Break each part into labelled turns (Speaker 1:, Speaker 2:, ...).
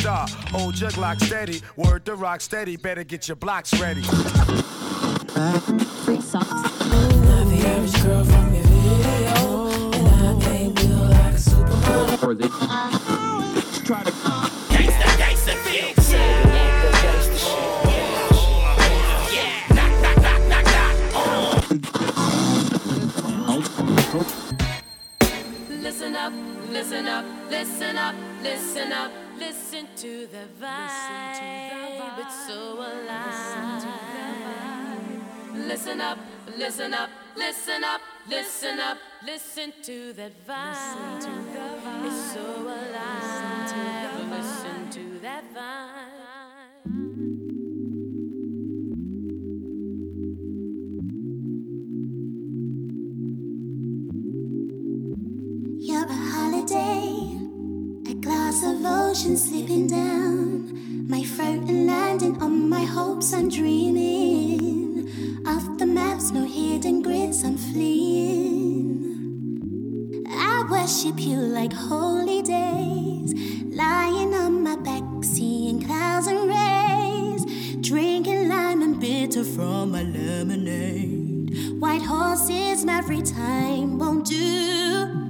Speaker 1: star, old jug steady, word to rock steady, better get your blocks ready. Socks. Try to.
Speaker 2: Case the case the fixed shit Listen up, listen up, listen up, listen up, listen to the vibe. It's so alive. Listen up, listen up, listen up, listen up, listen to that vibe. It's so alive. Listen to that vibe.
Speaker 3: You're a holiday, a glass of ocean slipping down. My throat and landing on my hopes, I'm dreaming. Off the maps, no hidden grids, I'm fleeing. I worship you like holy days, lying on my back, seeing clouds and rays, drinking lime and bitter from my lemonade. White horses, every time won't. Do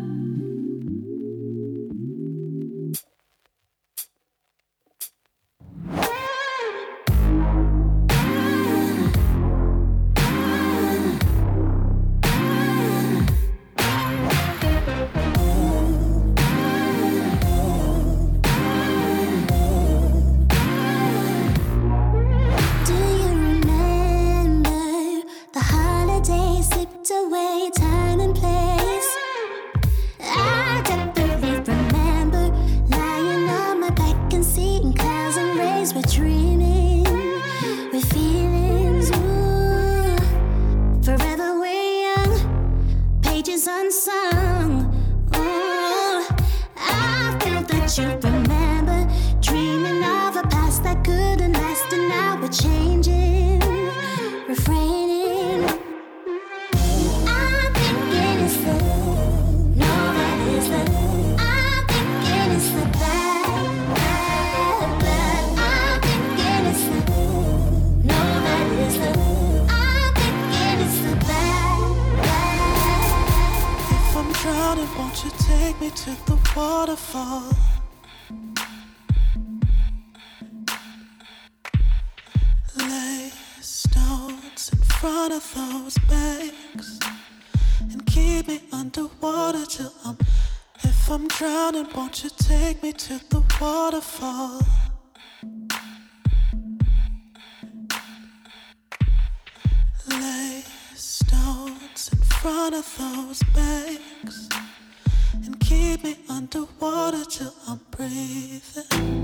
Speaker 4: waterfall? Lay stones in front of those banks and keep me underwater till I'm breathing.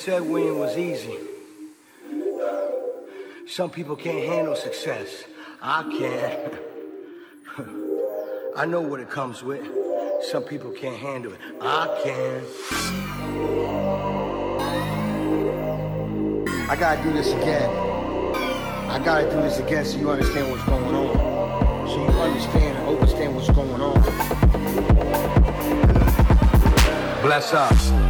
Speaker 5: said winning was easy. Some people can't handle success. I can. I know what it comes with. Some people can't handle it. I can. I gotta do this again. I gotta do this again so you understand what's going on. So you understand and understand what's going on. Bless us.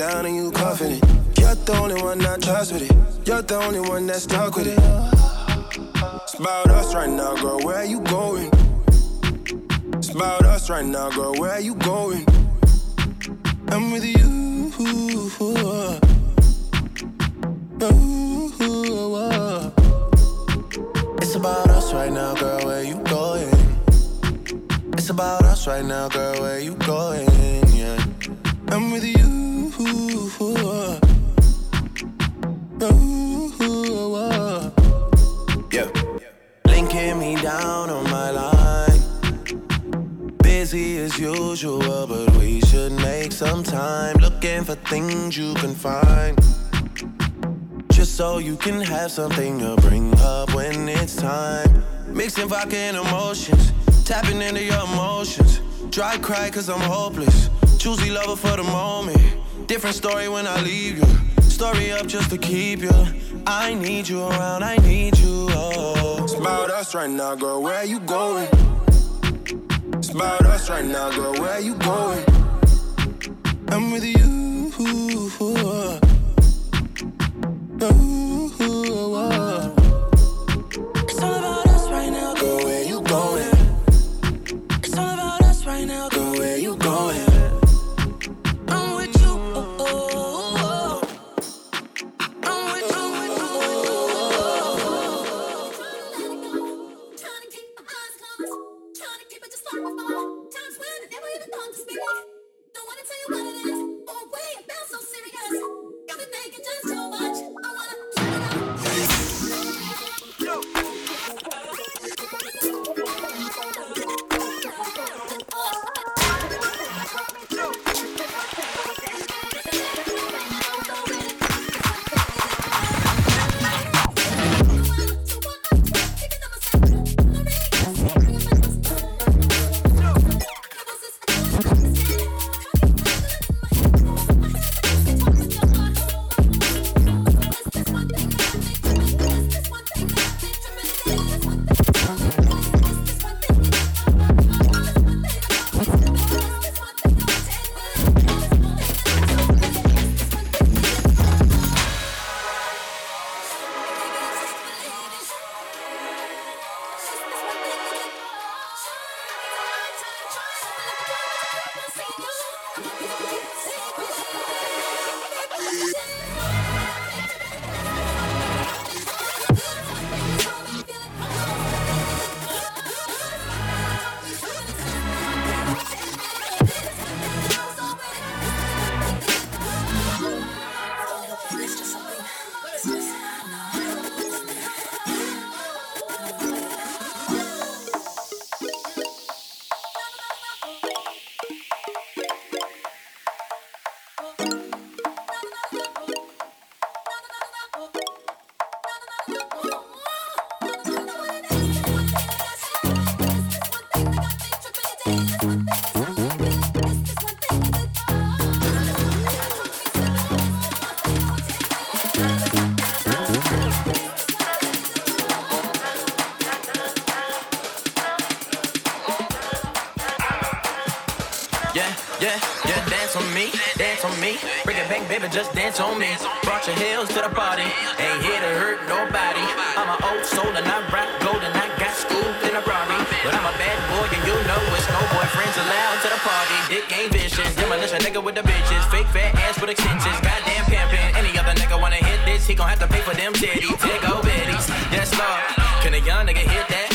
Speaker 6: down and you Linking me down on my line. Busy as usual, but we should make some time. Looking for things you can find. Just so you can have something to bring up when it's time. Mixing vodka and emotions, tapping into your emotions. Dry cry cause I'm hopeless. Choosy lover for the moment. Different story when I leave you. Story up just to keep you. I need you around, I need you. Oh. It's about us right now, girl. Where you going? It's about us right now, girl. Where you going? I'm with you. It's
Speaker 7: just dance on me. Brought your heels to the party, ain't here to hurt nobody. I'm an old soul and I rock gold and I got school in a Rari. But I'm a bad boy and you know it's no boyfriends allowed to the party. Dick ain't vicious, demolition nigga with the bitches. Fake fat ass with extensions, goddamn pimpin'. Any other nigga wanna hit this, he gon' have to pay for them titties. Take go bitties, yes lord. Can a young nigga hit that?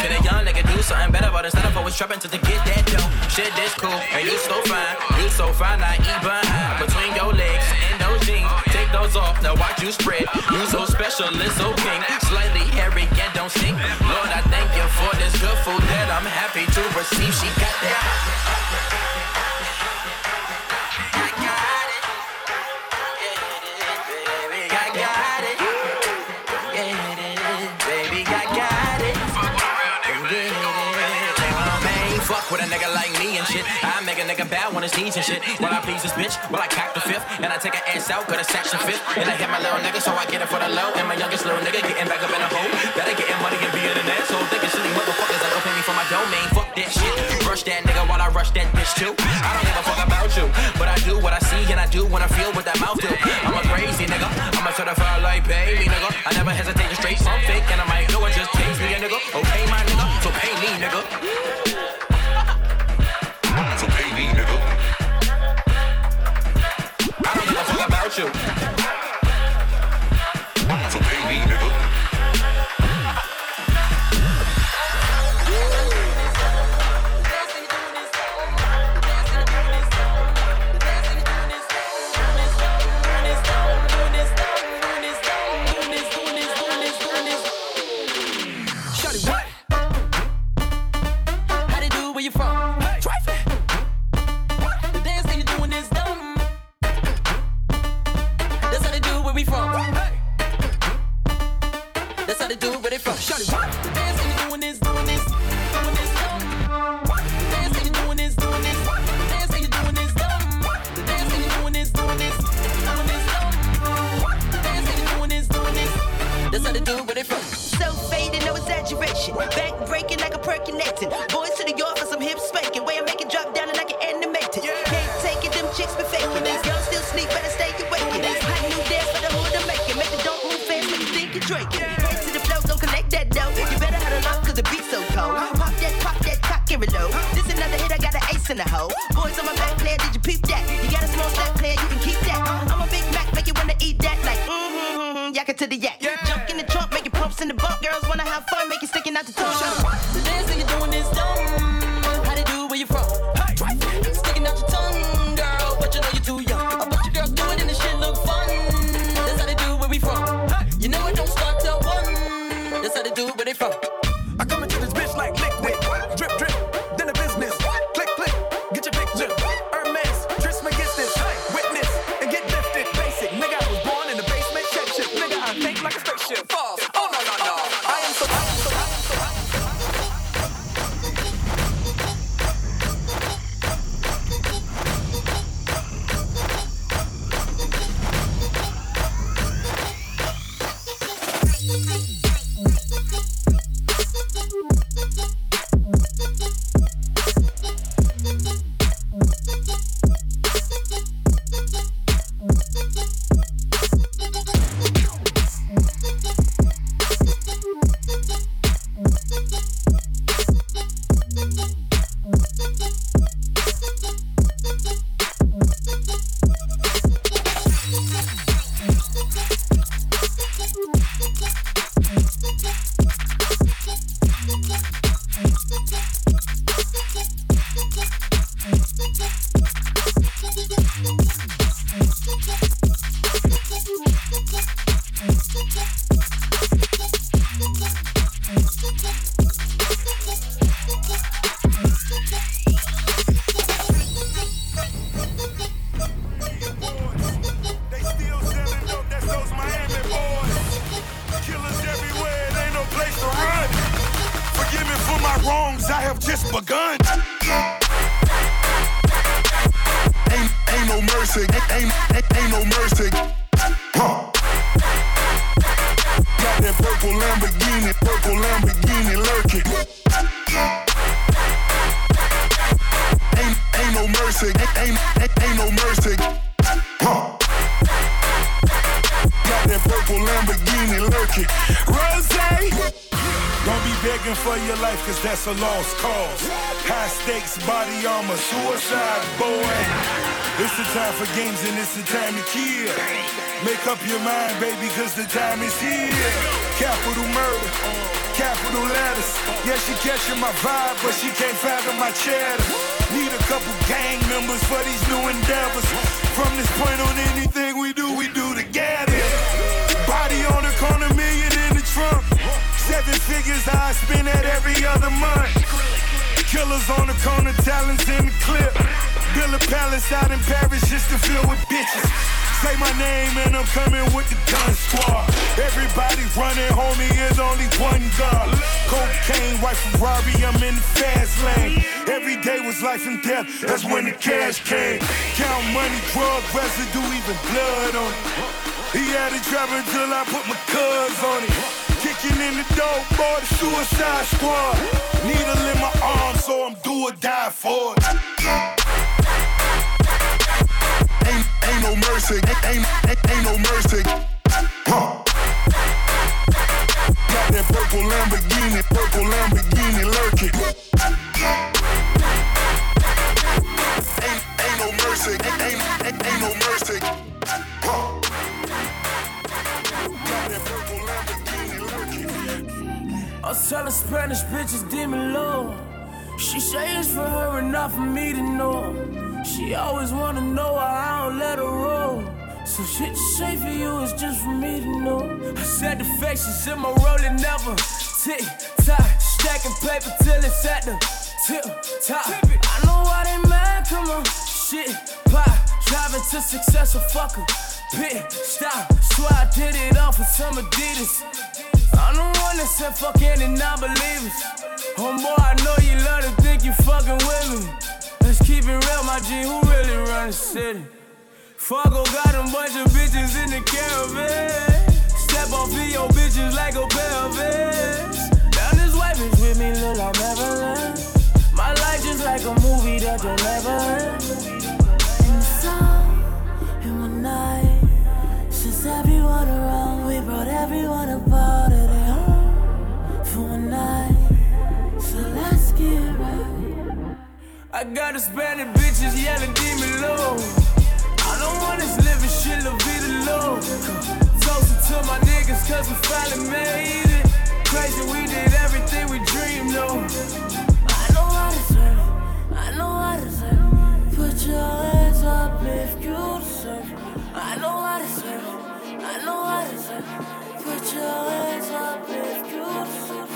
Speaker 7: Can a young nigga do something better? But instead of always trapping to get that dough. Shit, this cool, and you so fine. You so fine, I eat you spread. You so special, it's so king. Slightly and don't stink. Lord, I thank you for this good food that I'm happy to receive. She got that. A nigga bad when it's knees and shit. While I please this bitch, while I cock the fifth, and I take her ass out, got a section fifth, and I hit my little nigga, so I get it for the low. And my youngest little nigga getting back up in a hole. Better getting money and being an asshole. Thinking silly motherfuckers ain't gon' pay me for my domain. Fuck that shit. Rush that nigga while I rush that bitch too. I don't give a fuck about you, but I do what I see and I do what I feel what that mouth do. I'm a crazy nigga. I'm a certified like baby nigga. I never hesitate to straight some fake, and I
Speaker 1: ain't,
Speaker 8: ain't, ain't no mercy. Huh. Got that purple Lamborghini, purple Lamborghini lurking. Ain't, ain't no mercy, ain't, ain't, ain't, no mercy. Huh. Got that purple Lamborghini lurking. Rose!
Speaker 1: Don't be begging for your life, cause that's a lost cause. High stakes, body armor, time for games and it's the time to kill. Make up your mind, baby, cause the time is here. Capital murder, capital letters. Yeah, she catching my vibe, but she can't fathom my cheddar. Need a couple gang members for these new endeavors. From this point on, anything we do, we do together. Body on the corner, million in the trunk. Seven figures I spend at every other month. Killers on the corner, talents in the clip. Build a palace out in Paris just to fill with bitches. Say my name and I'm coming with the gun squad. Everybody running, homie, is only one gun. Cocaine, white Ferrari, I'm in the fast lane. Every day was life and death, that's when the cash came. Count money, drug residue, even blood on it. He had it trapping till I put my cuz on it. Kicking in the door, for the suicide squad. Needle in my arm, so I'm do or die for it.
Speaker 8: Ain't, no mercy, ain't, ain't, ain't, no mercy. Huh. Got that purple Lamborghini, purple Lamborghini lurking. Ain't, ain't no mercy, ain't, ain't, ain't, ain't no mercy. Huh.
Speaker 9: I was telling Spanish bitches dímelo. She say it's for her and not for me to know. She always wanna know why I don't let her roll. So shit you say for you is just for me to know. I said the faces in my rolling never tick tock, stacking paper till it's at the tip top. I know why they mad, come on, shit pop, driving to success, so fuck 'em. Pit stop, swear I did it all for some Adidas. I'm the one that said fuck any non-believers. Homeboy, I know you love to think you fucking with me. Let's keep it real, my G, who really run the city? Fargo got a bunch of bitches in the caravan. Step off of your bitches like a vans. Down this white bitch with me, look like Maryland. My life just like a movie that you'll never end.
Speaker 10: In the sun, in one night, since everyone around, we brought everyone about
Speaker 9: I got Hispanic bitches yelling dímelo. I don't want this living shit, la vida low. Toasting to my niggas, cause we finally made it. Crazy, we did everything we dreamed of.
Speaker 10: I know I deserve. I know I deserve. Put your hands up if you deserve. I know I deserve. I know I deserve. Put your hands up if you deserve.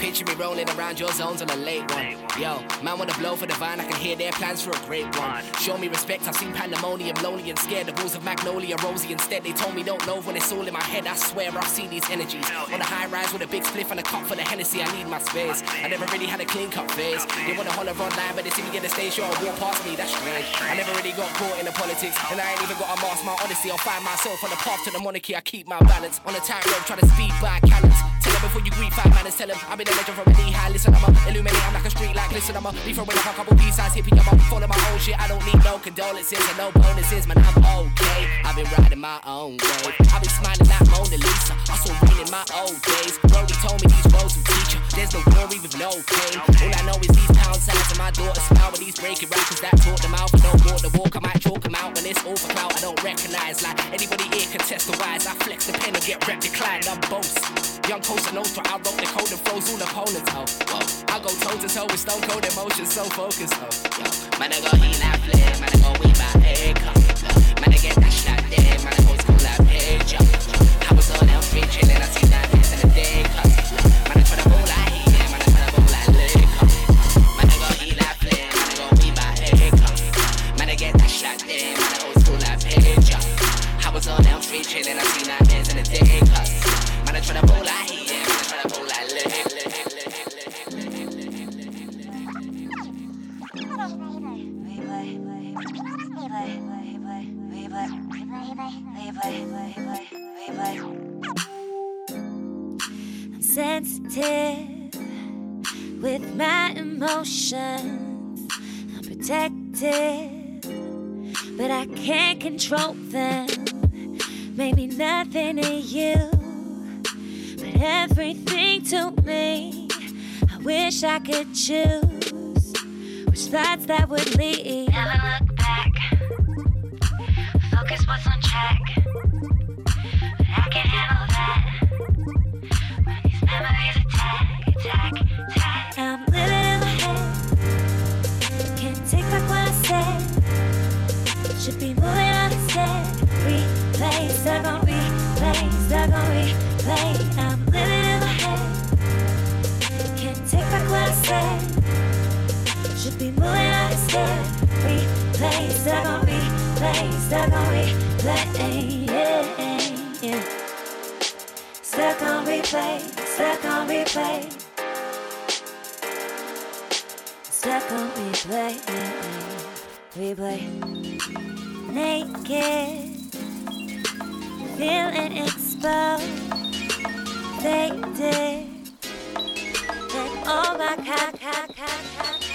Speaker 11: Picture me rolling around your zones on a late one. Yo, man wanna blow for the vine, I can hear their plans for a great one. Show me respect, I've seen pandemonium, lonely and scared. The rules of Magnolia, Rosie instead. They told me don't know when it's all in my head. I swear I've seen these energies. On a high rise with a big spliff and a cup for the Hennessy, I need my space. I never really had a clean cut face. They wanna holler online, but they see me get the stage show and walk past me, that's strange. I never really got caught in the politics, and I ain't even got a mask. My honesty, I'll find myself on the path to the monarchy. I keep my balance on a tightrope, trying to speed by cannons. Before you greet five man and tell them I've been a legend from a knee high. Listen, I'm a illuminate, I'm like a street light. Listen, I'm a throwing up a couple B-sides, hippie, I'm a follow my own shit. I don't need no condolences and no bonuses, man, I'm okay. I've been riding my own wave. I've been smiling like Mona Lisa. I saw rain in my old days. Brody told me these roads will teach you. There's no glory with no pain. All I know is these pound signs and my daughter smile with these breaking rappers that talk them out. But don't walk the walk, I might chalk them out. When it's all for clout, I don't recognize. Like anybody here can test the wise. I flex the pen and get rep declined. I'm boast. Young Nostra, I wrote the code and froze all opponents. Oh, whoa. I go toe to toe with stone cold emotions, so focused. Oh, yo. Man, go heal that flare, man, I go weed my head come. Man, I get that there, man, I was on chillin', I see that in the day. Man, man. Man, man, I go weed my head come. Man, I that man, I page. I was on them free chillin', I see that ass in the day come. Man, I try to roll like
Speaker 12: sensitive with my emotions. I'm protective, but I can't control them. Maybe nothing to you, but everything to me. I wish I could choose which thoughts that would lead. Never look back. Focus what's on track. But I can't handle that. When these memories stuck on replay, stuck on replay. Yeah. Stuck on replay, stuck on replay. Stuck on replay, replay. Naked, feeling exposed. They did. Then all my cock, cock, cock, cock.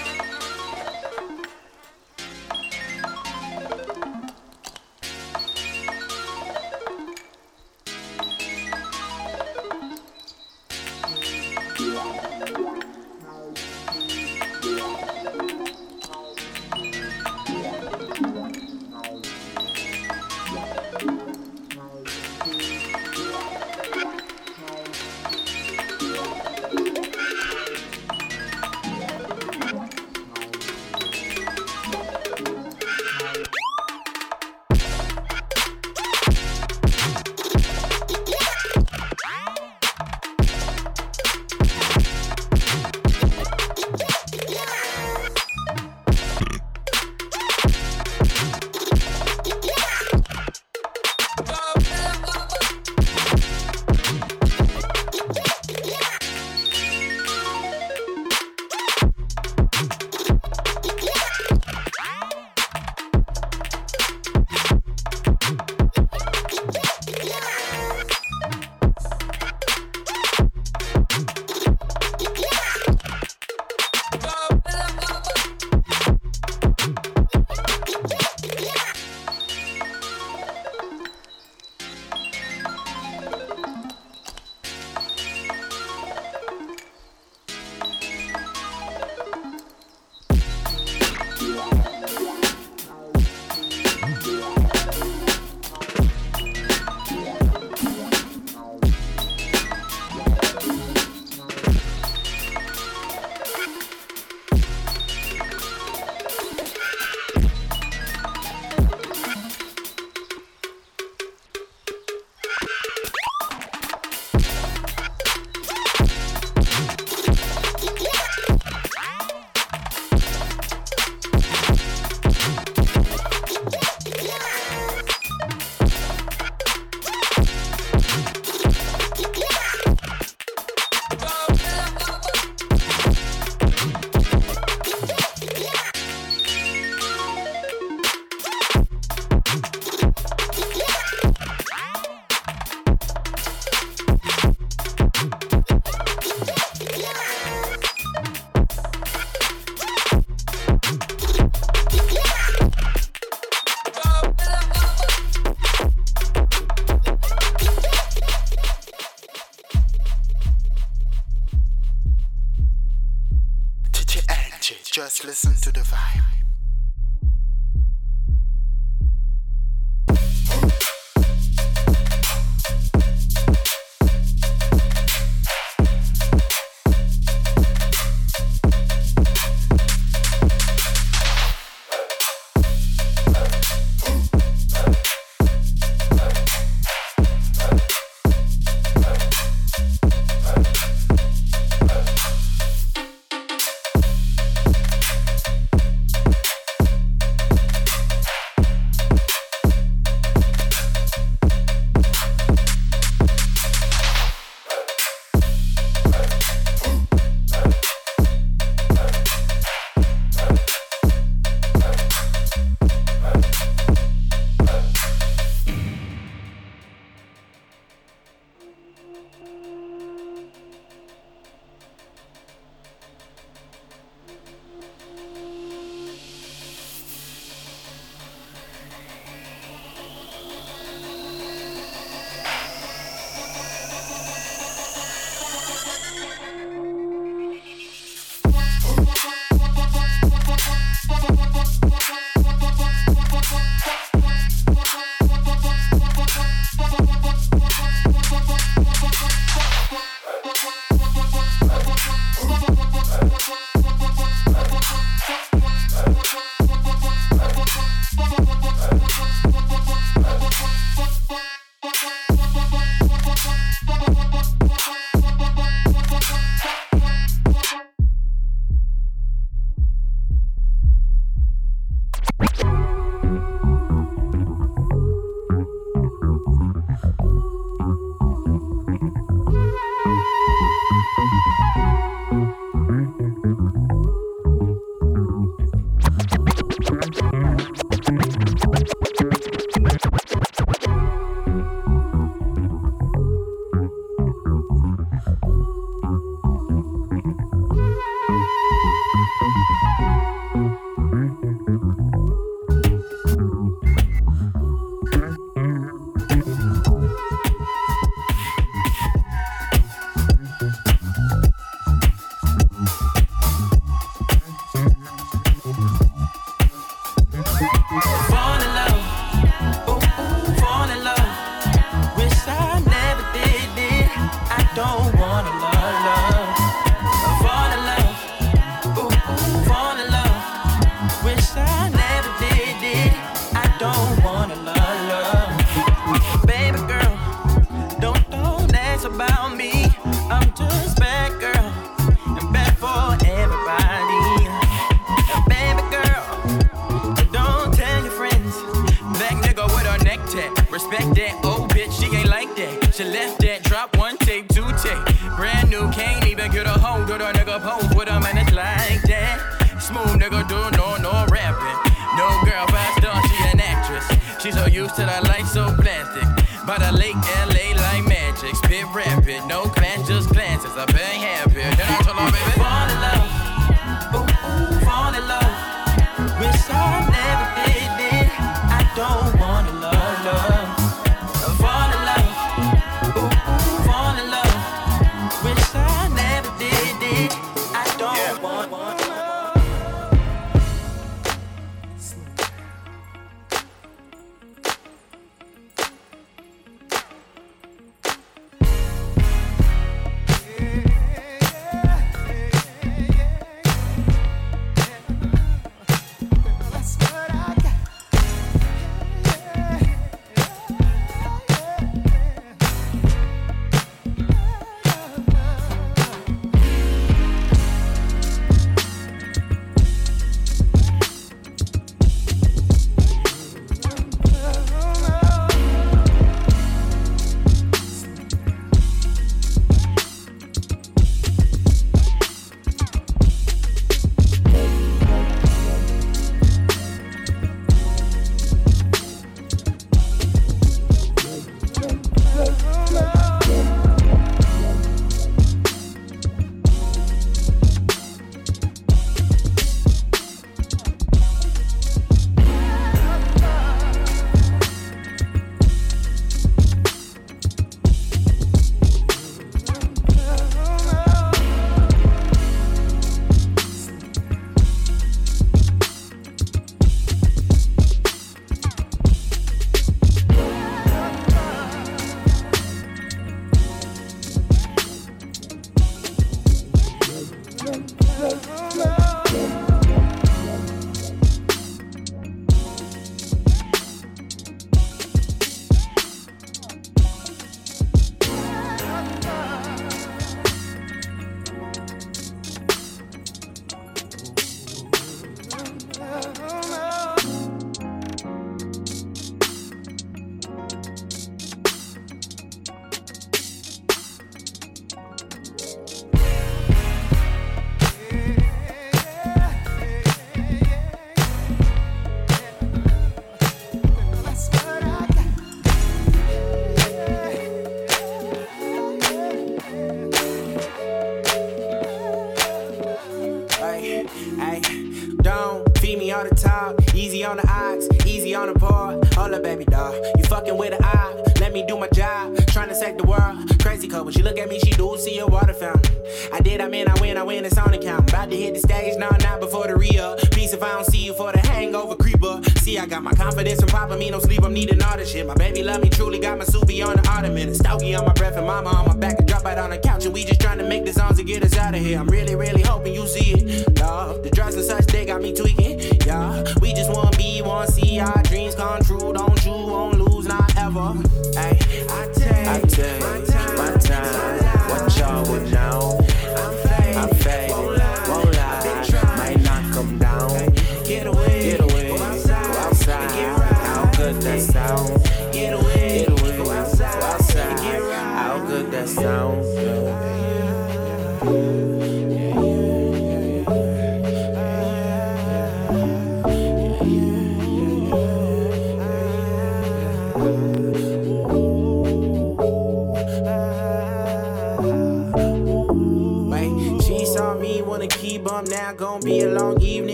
Speaker 13: Top. Easy on the odds, easy on the part. Hold up, baby doll. You fucking with an eye. Let me do my job. Trying to save the world. Crazy couple. She look at me, she do see a water fountain. I did, I mean, I win, I win, it's on account. About to hit the stage, no, not before the re up. Peace if I don't see you for the hangover creeper. See, I got my confidence and popping me no sleep, I'm needing all this shit. My baby love me truly, got my Subi on the ottoman. Stogie on my breath and mama on my back. Out on the couch, and we just trying to make the songs to get us out of here. I'm really, really hoping you see it. Love, the drugs and such, they got me tweaking. Yeah, we just wanna be, wanna see our dreams come true. Don't you, won't lose, not ever. Hey, I take,
Speaker 7: I take my time. What y'all would know?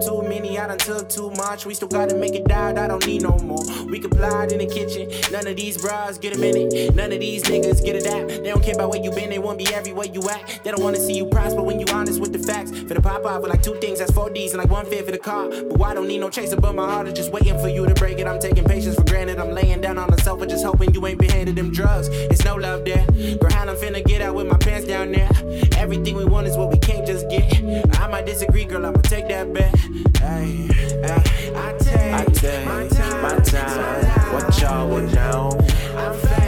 Speaker 13: Too many, took too much. We still gotta make it died, I don't need no more. We can fly in the kitchen. None of these bras get a minute. None of these niggas get a dap. They don't care about where you been, they wanna be everywhere you at. They don't wanna see you prosper when you honest with the facts. For the pop off with like two things, that's four D's and like one fit for the car. But why don't need no chaser, but my heart is just waiting for you to break it. I'm taking patience for granted. I'm laying down on the sofa, just hoping you ain't been handed them drugs. It's no love there. Girl, how I'm finna get out with my pants down there. Everything we want is what we can't just get. I might disagree, girl, I'ma take that bet. Hey, I take, my time.
Speaker 7: What y'all would know?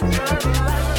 Speaker 8: Mixed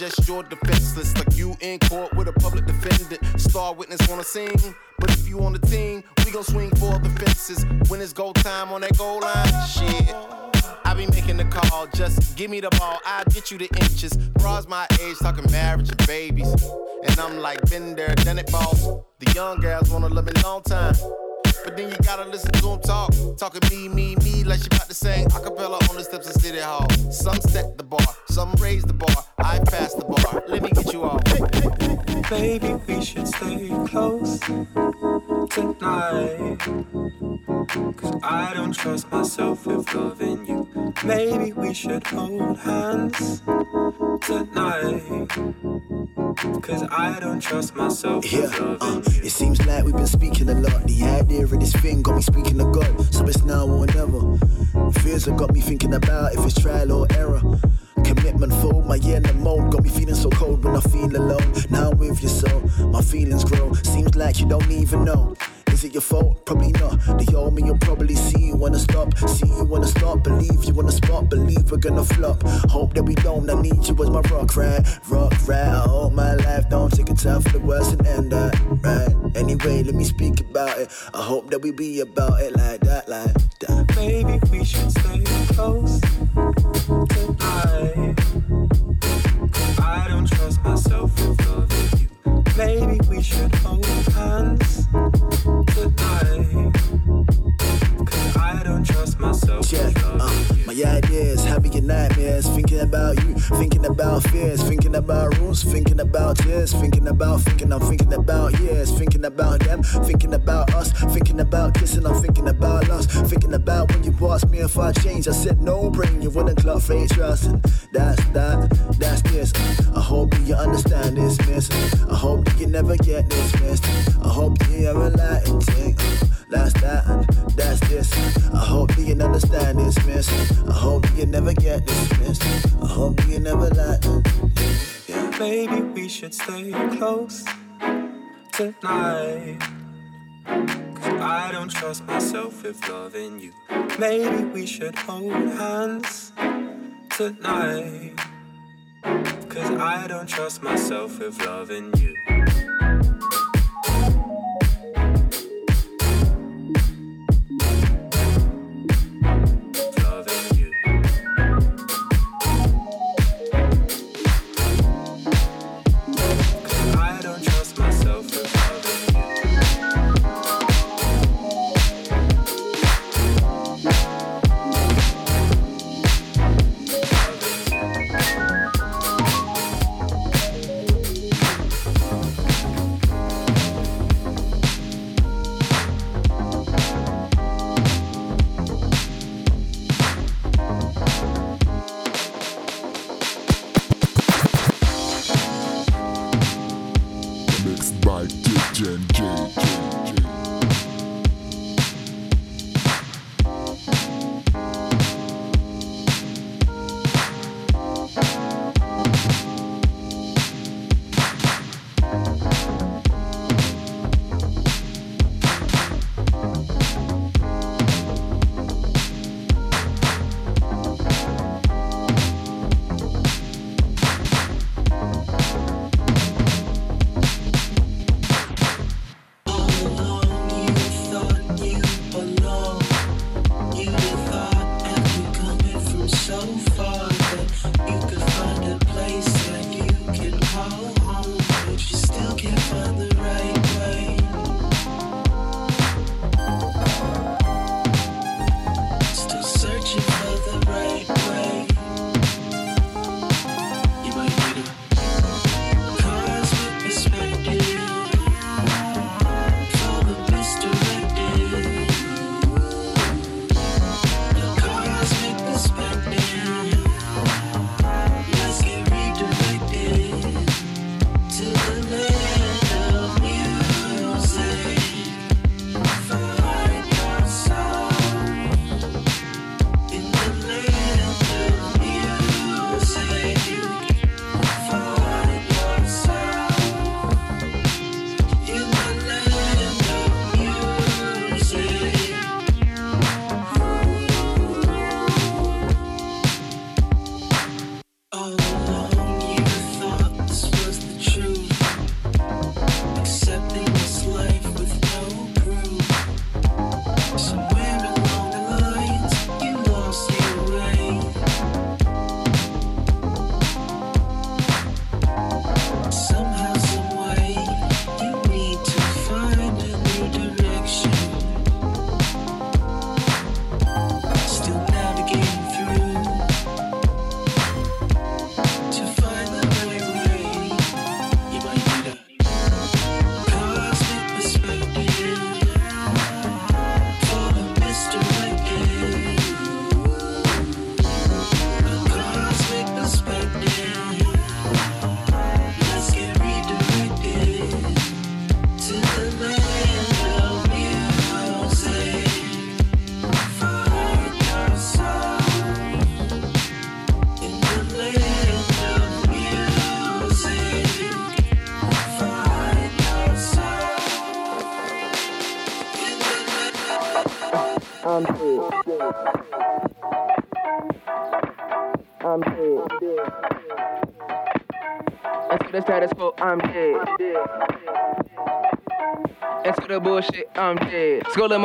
Speaker 14: just your
Speaker 15: Thinking about, thinking, I'm thinking about years. Thinking about them, thinking about us. Thinking about kissing, I'm thinking about us. Thinking about when you asked me if I changed. I said no brain, you wouldn't clock for trust. That's that, that's this. I hope you understand this, miss. I hope that you never get this dismissed. I hope you
Speaker 16: ever can't stay close tonight. Cause I don't trust myself with loving you. Maybe we should hold hands tonight. Cause I don't trust myself with loving you.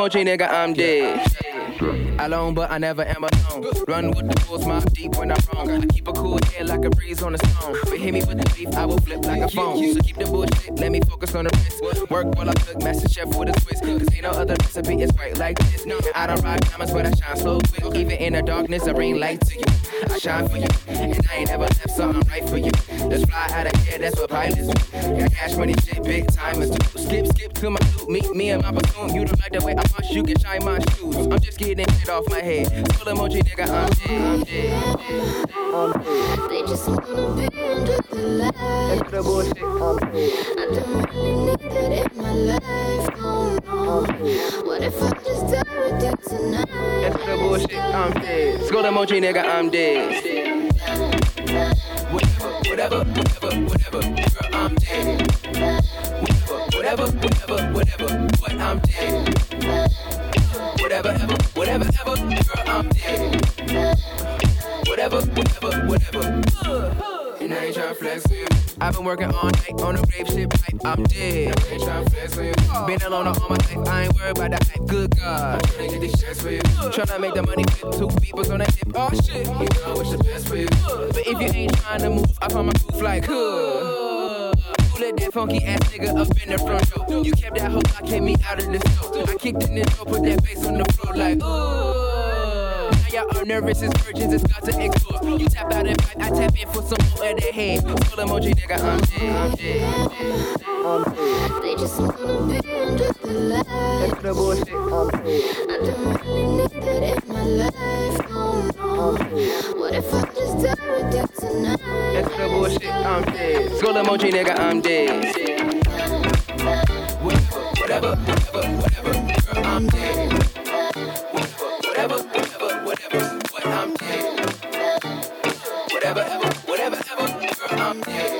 Speaker 17: Dead. Nigga, I'm dead. Alone, but I never am alone. Run with the bulls, mob deep when I'm wrong. Gotta keep a cool head like a breeze on a stone. But hit me with the beef, I will flip like a phone. So keep the bullshit, let me focus on the wrist. Work while I cook, master chef with a twist. Cause ain't no other recipe, it's right like this. And I don't rock diamonds, but I shine so quick. Even in the darkness, I bring light to you. I shine for you, and I ain't never left, so I'm right for you. Let's fly out of here, that's what pilots do. Got cash money, shit, Big Tymers too. Skip, skip to my loot, meet me and my platoon. You don't like the way I punch, you can shine my shoes. I'm just getting shit off my head. Full emoji, nigga, I'm dead, I'm dead.
Speaker 3: They just wanna be under the lights.
Speaker 17: That's the bullshit, I'm dead.
Speaker 3: I don't really need that in my life. Oh no. What if I just die with you tonight?
Speaker 17: That's the bullshit, I'm dead. Skull emoji, nigga, I'm dead. Whatever, whatever, whatever, girl, I'm dead. Whatever, whatever, whatever, whatever, what I'm dead. Whatever, ever, whatever, ever, girl, I'm dead. Whatever, whatever, whatever. And I ain't tryna flex been working all night on a grave shit pipe. I'm dead. I ain't tryna with you. Been alone all my life. I ain't worried about the hype. Good God. I'm tryna get these checks for you. Tryna make the money flip. Two people's on that hip. Oh shit. You know I wish the best for you. But if you ain't trying to move, I find my groove like. Who let that funky ass nigga up in the front door? You kept that hoe, I came me out of the store. I kicked in the door, put that bass on the floor like, ooh. Now y'all are nervous as virgins, it's about to explore. You tap out and fight, I tap in for some more of that head. Full emoji, nigga, I'm dead, I'm dead, I'm dead.
Speaker 3: They just wanna be under the lights.
Speaker 17: That's the bullshit, I'm dead.
Speaker 3: I don't really need that in my life. No. What if I just die with you tonight?
Speaker 17: That's the bullshit, I'm dead. Skull emoji, nigga, I'm dead. Whatever, whatever, whatever, girl, I'm dead. Girl,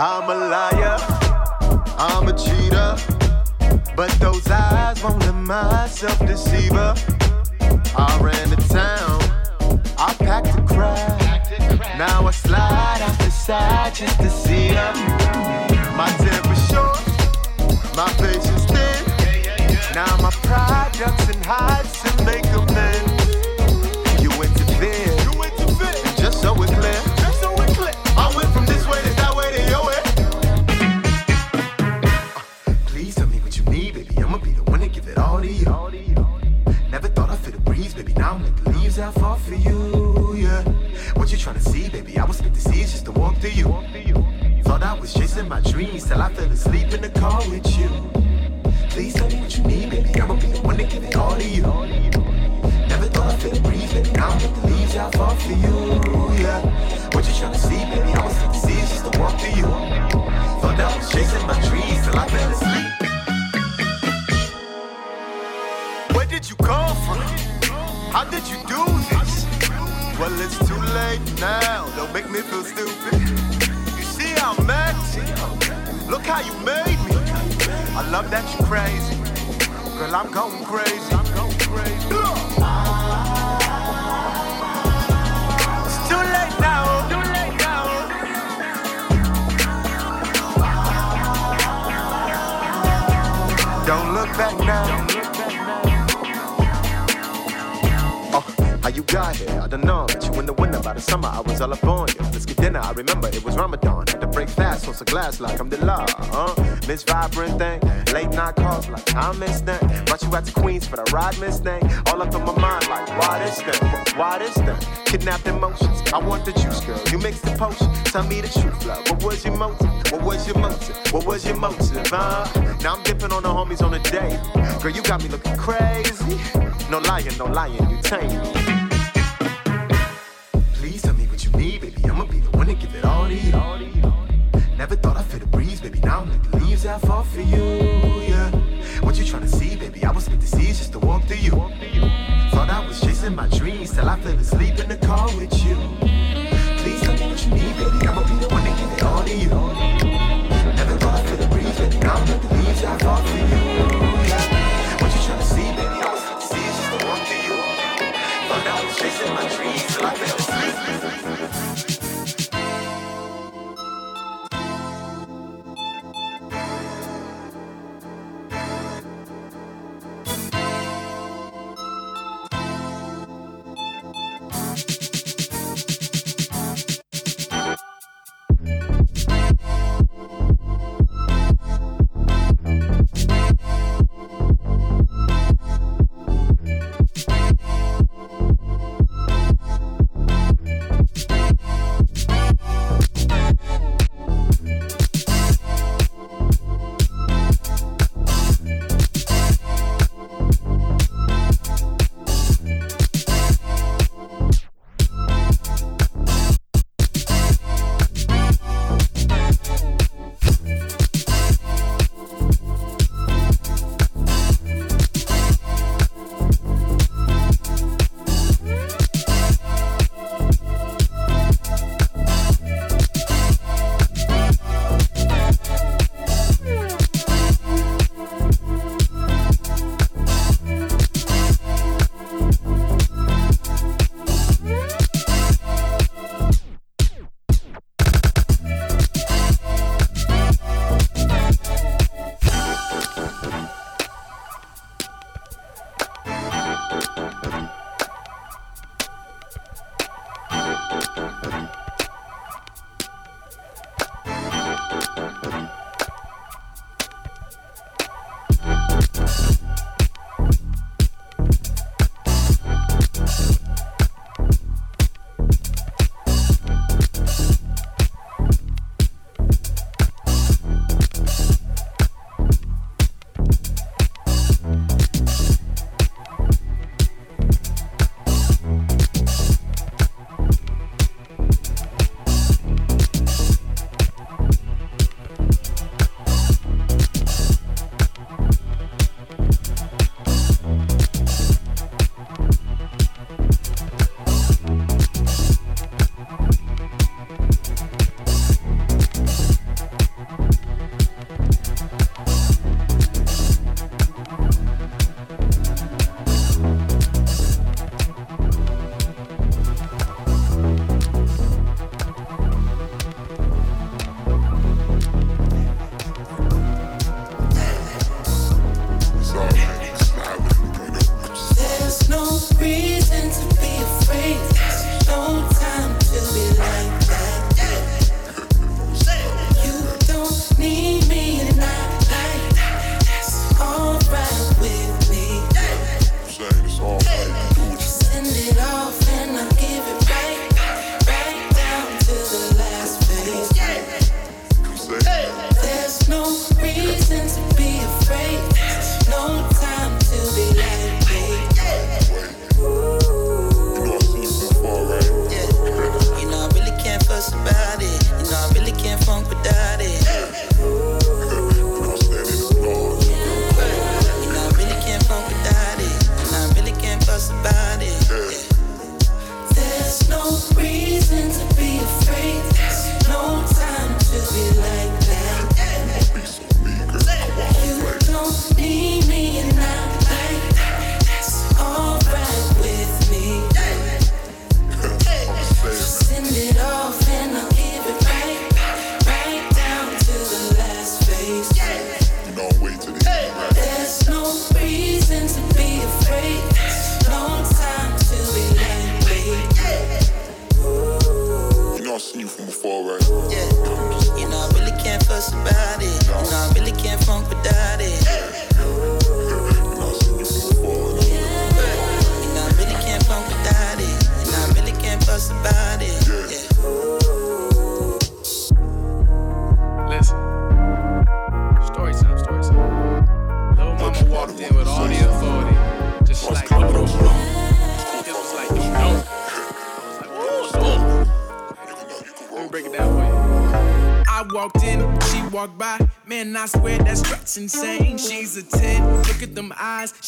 Speaker 2: I'm
Speaker 18: a liar, I'm a cheater, but those eyes won't let myself deceiver. I ran to town, I packed a crowd, now I slide out the side just to see. like I'm the law, huh? Miss Vibrant thing, late night calls like I miss that. Brought you out to Queens for the ride, miss thing. All up in my mind like, why this thing? Why this thing? Kidnapped emotions, I want the juice, girl. You mix the potion, tell me the truth, love. What was your motive? What was your motive? What was your motive, huh? Now I'm dipping on the homies on a day. Girl, you got me looking crazy. No lying, no lying, you tame me.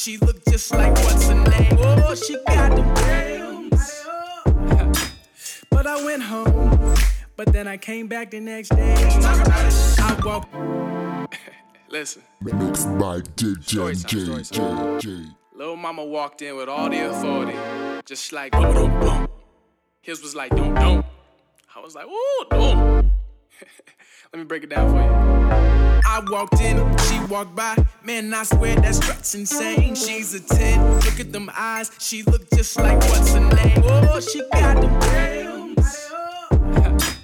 Speaker 19: She looked just like what's her name. Oh, she got them grams. But I went home. But then I came back the next day. I walked. Listen.
Speaker 8: Mixed by DJ J J J.
Speaker 19: Little mama walked in with all the authority, just like boom, boom, boom. His was like dum dum. I was like, ooh, dum. Let me break it down for you. I walked in, she walked by. Man, I swear that strut's insane. She's a 10. Look at them eyes, she look just like what's her name. Oh, she got them grams.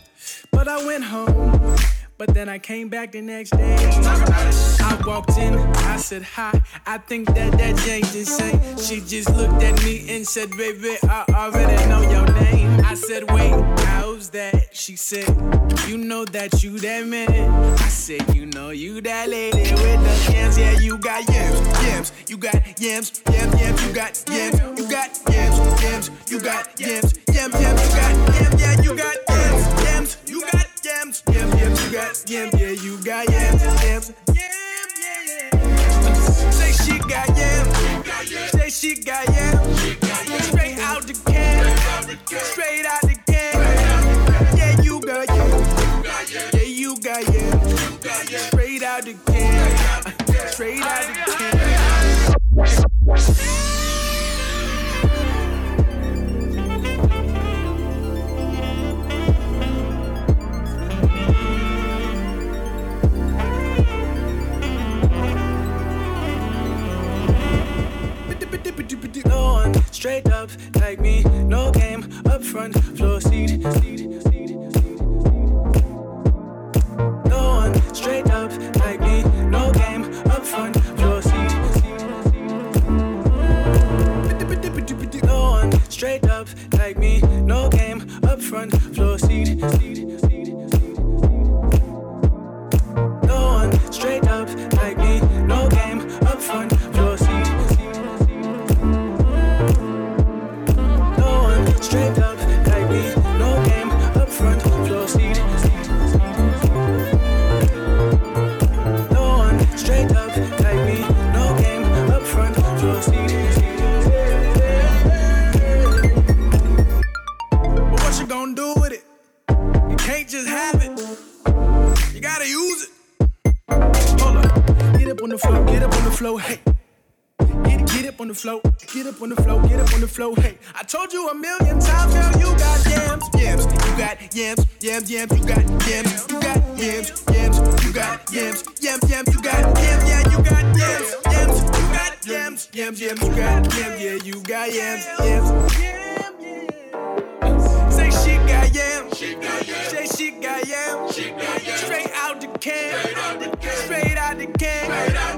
Speaker 19: But I went home. But then I came back the next day. I walked in, I said hi. I think that that Jane's insane. She just looked at me and said, Baby, I already know your name. I said, Wait, how's that? She said, You know that you that man. I said, You know you that lady with the yams. Yeah, you got yams, yams. You got yams, yams, yams. You got yams, you got yams, yams. You got yams, yams, yams. You got yams, yeah, you got yams, yams. You got yams, yams, yams. You got yams, yeah, you got yams, yams. Say she got yams, say she got yams. Straight out the can, straight out straight up like me, no game. Up front, floor seat. No one straight up straight up like me, no game up front, floor seat. No one straight up like me, no game up front, on the floor, get up on the floor, hey. Get, get up on the floor, get up on the floor, get up on the floor, hey. I told you a million times, girl, you got yams, yams. You got yams, yams, yams, you got yams, you got yams, yams, you got yams, yams, yams, you got yams, yeah, you got yams, yams, you got yams, yams, yams, you got yams, yeah, you got yams, yams. The can, straight out the can,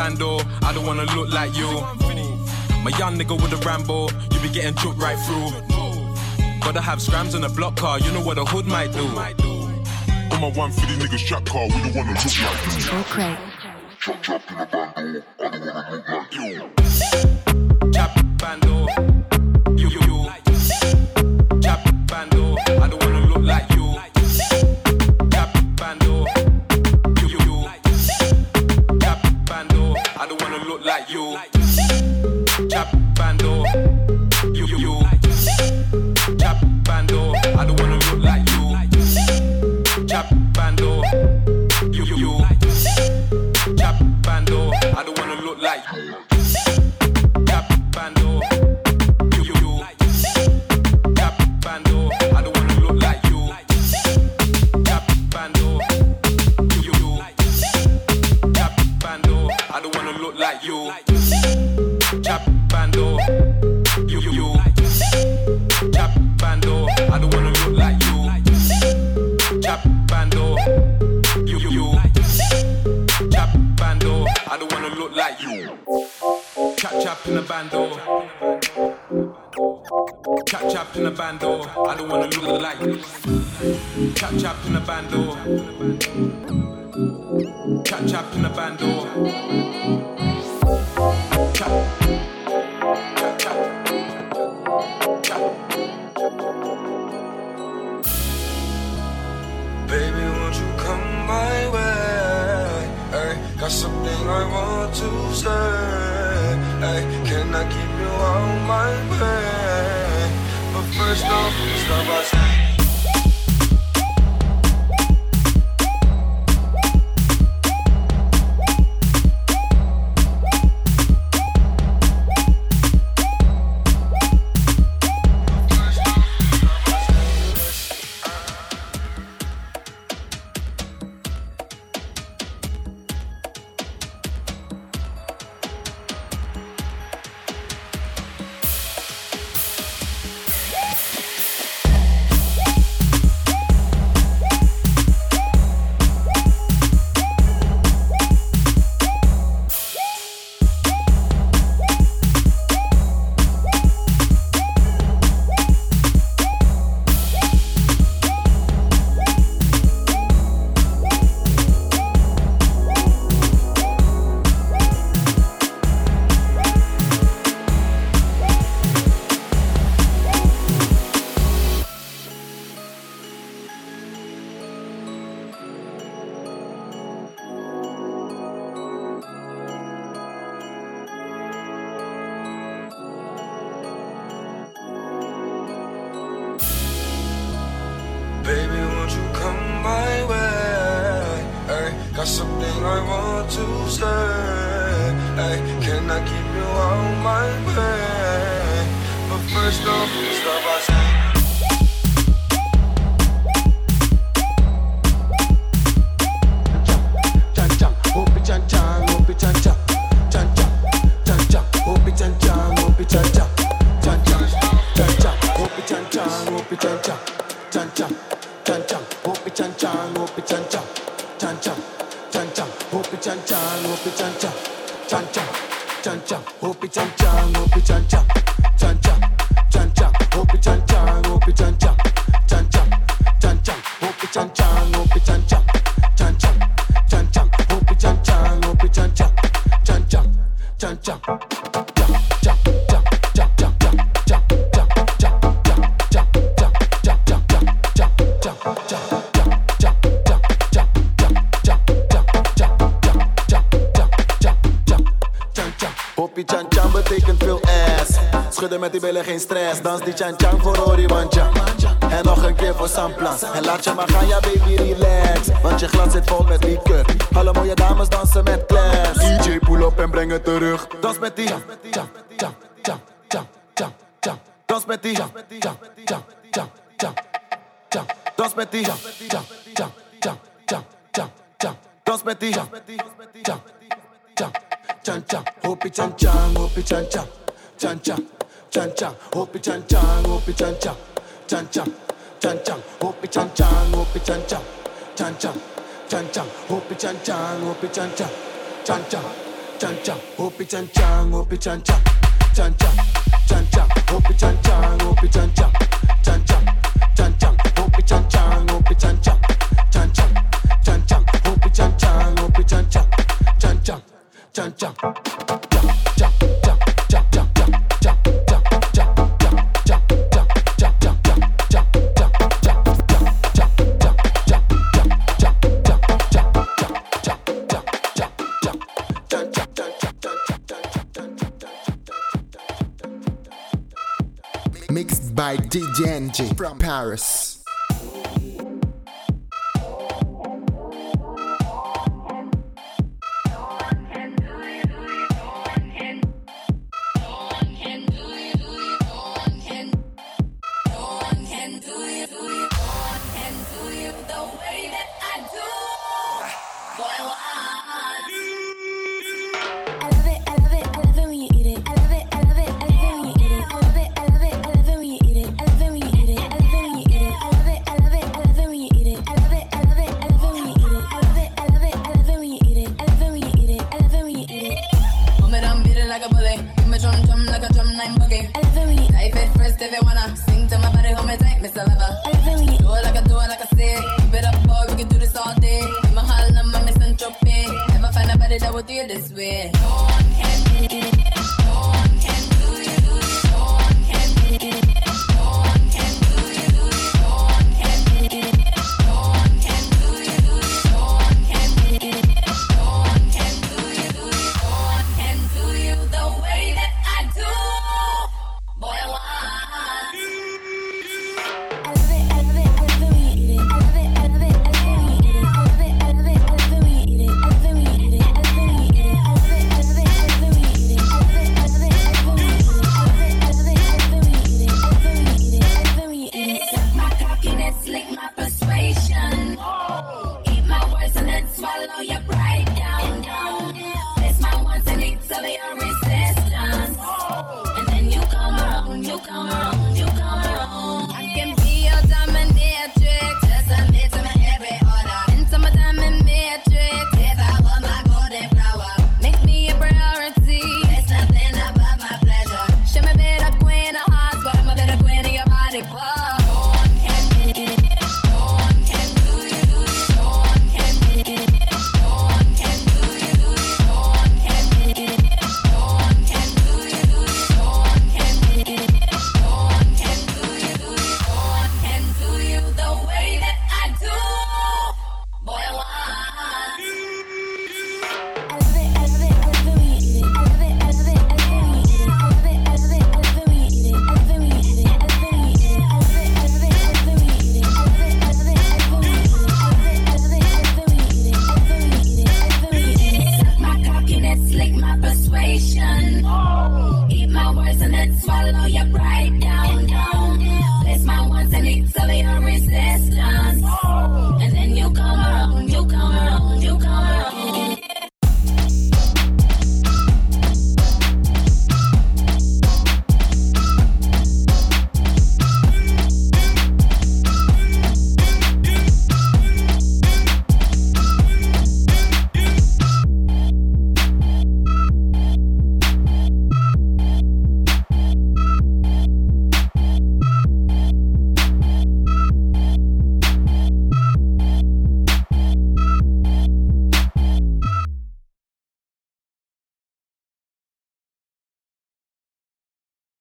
Speaker 20: bando, I don't wanna look like you. My young nigga with a Rambo, you be getting choked right through. Gotta have scrams in a block car, you know what a hood might do.
Speaker 21: On my one for these niggas trap car, we don't wanna look like you.
Speaker 8: Okay.
Speaker 21: Chop chop in a bando, I don't wanna look like you.
Speaker 20: Catch up
Speaker 21: in the bando. Catch up in the band Chap.
Speaker 6: Baby, won't you come my way? Hey, got something I want to say. Hey, can I keep you on my way? But first off, stop by.
Speaker 18: geen stress. Dans die chan-chan voor Oribancha. En nog een keer voor Samplans. En laat je maar jump, jump, jump, jump, jump.
Speaker 17: Mixed by DJ from Paris.